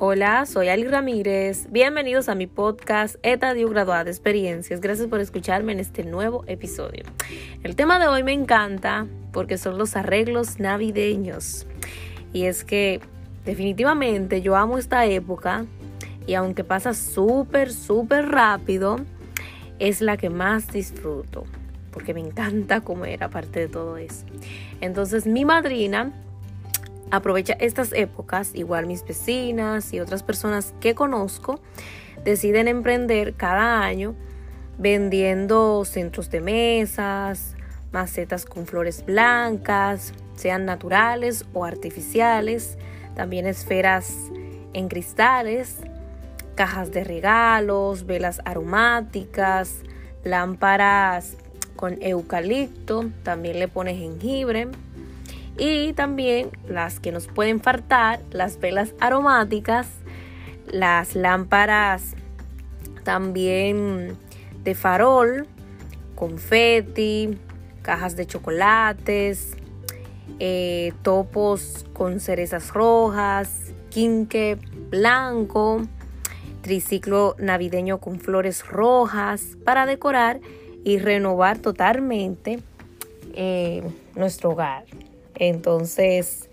Hola, soy Ali Ramírez. Bienvenidos a mi podcast Etadio Graduada de Experiencias. Gracias por escucharme en este nuevo episodio. El tema de hoy me encanta porque son los arreglos navideños. Y es que definitivamente yo amo esta época y aunque pasa súper, súper rápido, es la que más disfruto porque me encanta comer aparte de todo eso. Entonces mi madrina aprovecha estas épocas, igual mis vecinas y otras personas que conozco, deciden emprender cada año vendiendo centros de mesas, macetas con flores blancas, sean naturales o artificiales, también esferas en cristales, cajas de regalos, velas aromáticas, lámparas con eucalipto, también le pones jengibre y también las que nos pueden faltar, las velas aromáticas, las lámparas también de farol, confeti, cajas de chocolates, eh, topos con cerezas rojas, quinque blanco, triciclo navideño con flores rojas para decorar y renovar totalmente eh, nuestro hogar. Entonces,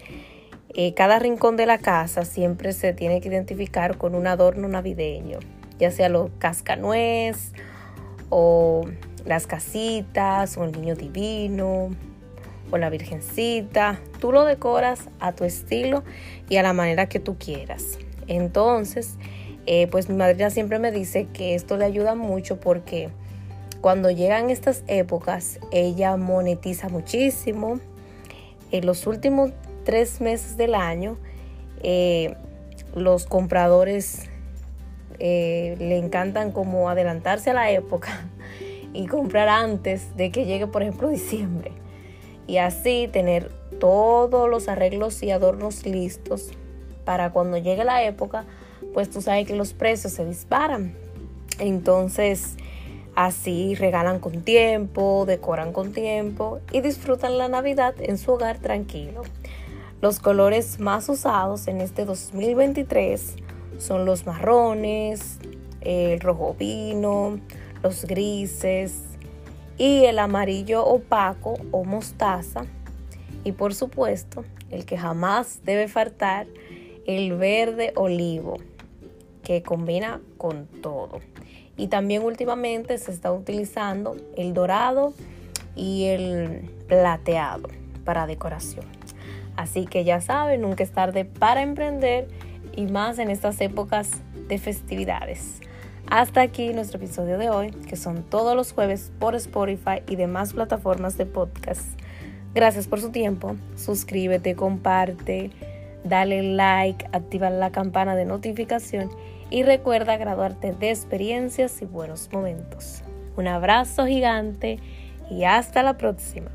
eh, cada rincón de la casa siempre se tiene que identificar con un adorno navideño, ya sea los cascanuez o las casitas o el niño divino o la virgencita. Tú lo decoras a tu estilo y a la manera que tú quieras. Entonces, eh, pues mi madre siempre me dice que esto le ayuda mucho porque cuando llegan estas épocas, ella monetiza muchísimo. En los últimos tres meses del año, eh, los compradores eh, le encantan como adelantarse a la época y comprar antes de que llegue, por ejemplo, diciembre. Y así tener todos los arreglos y adornos listos para cuando llegue la época, pues tú sabes que los precios se disparan. Entonces, Así regalan con tiempo, decoran con tiempo y disfrutan la Navidad en su hogar tranquilo. Los colores más usados en este 2023 son los marrones, el rojo vino, los grises y el amarillo opaco o mostaza. Y por supuesto, el que jamás debe faltar, el verde olivo, que combina con todo. Y también últimamente se está utilizando el dorado y el plateado para decoración. Así que ya saben, nunca es tarde para emprender y más en estas épocas de festividades. Hasta aquí nuestro episodio de hoy, que son todos los jueves por Spotify y demás plataformas de podcast. Gracias por su tiempo. Suscríbete, comparte, dale like, activa la campana de notificación y recuerda graduarte de experiencias y buenos momentos. Un abrazo gigante y hasta la próxima.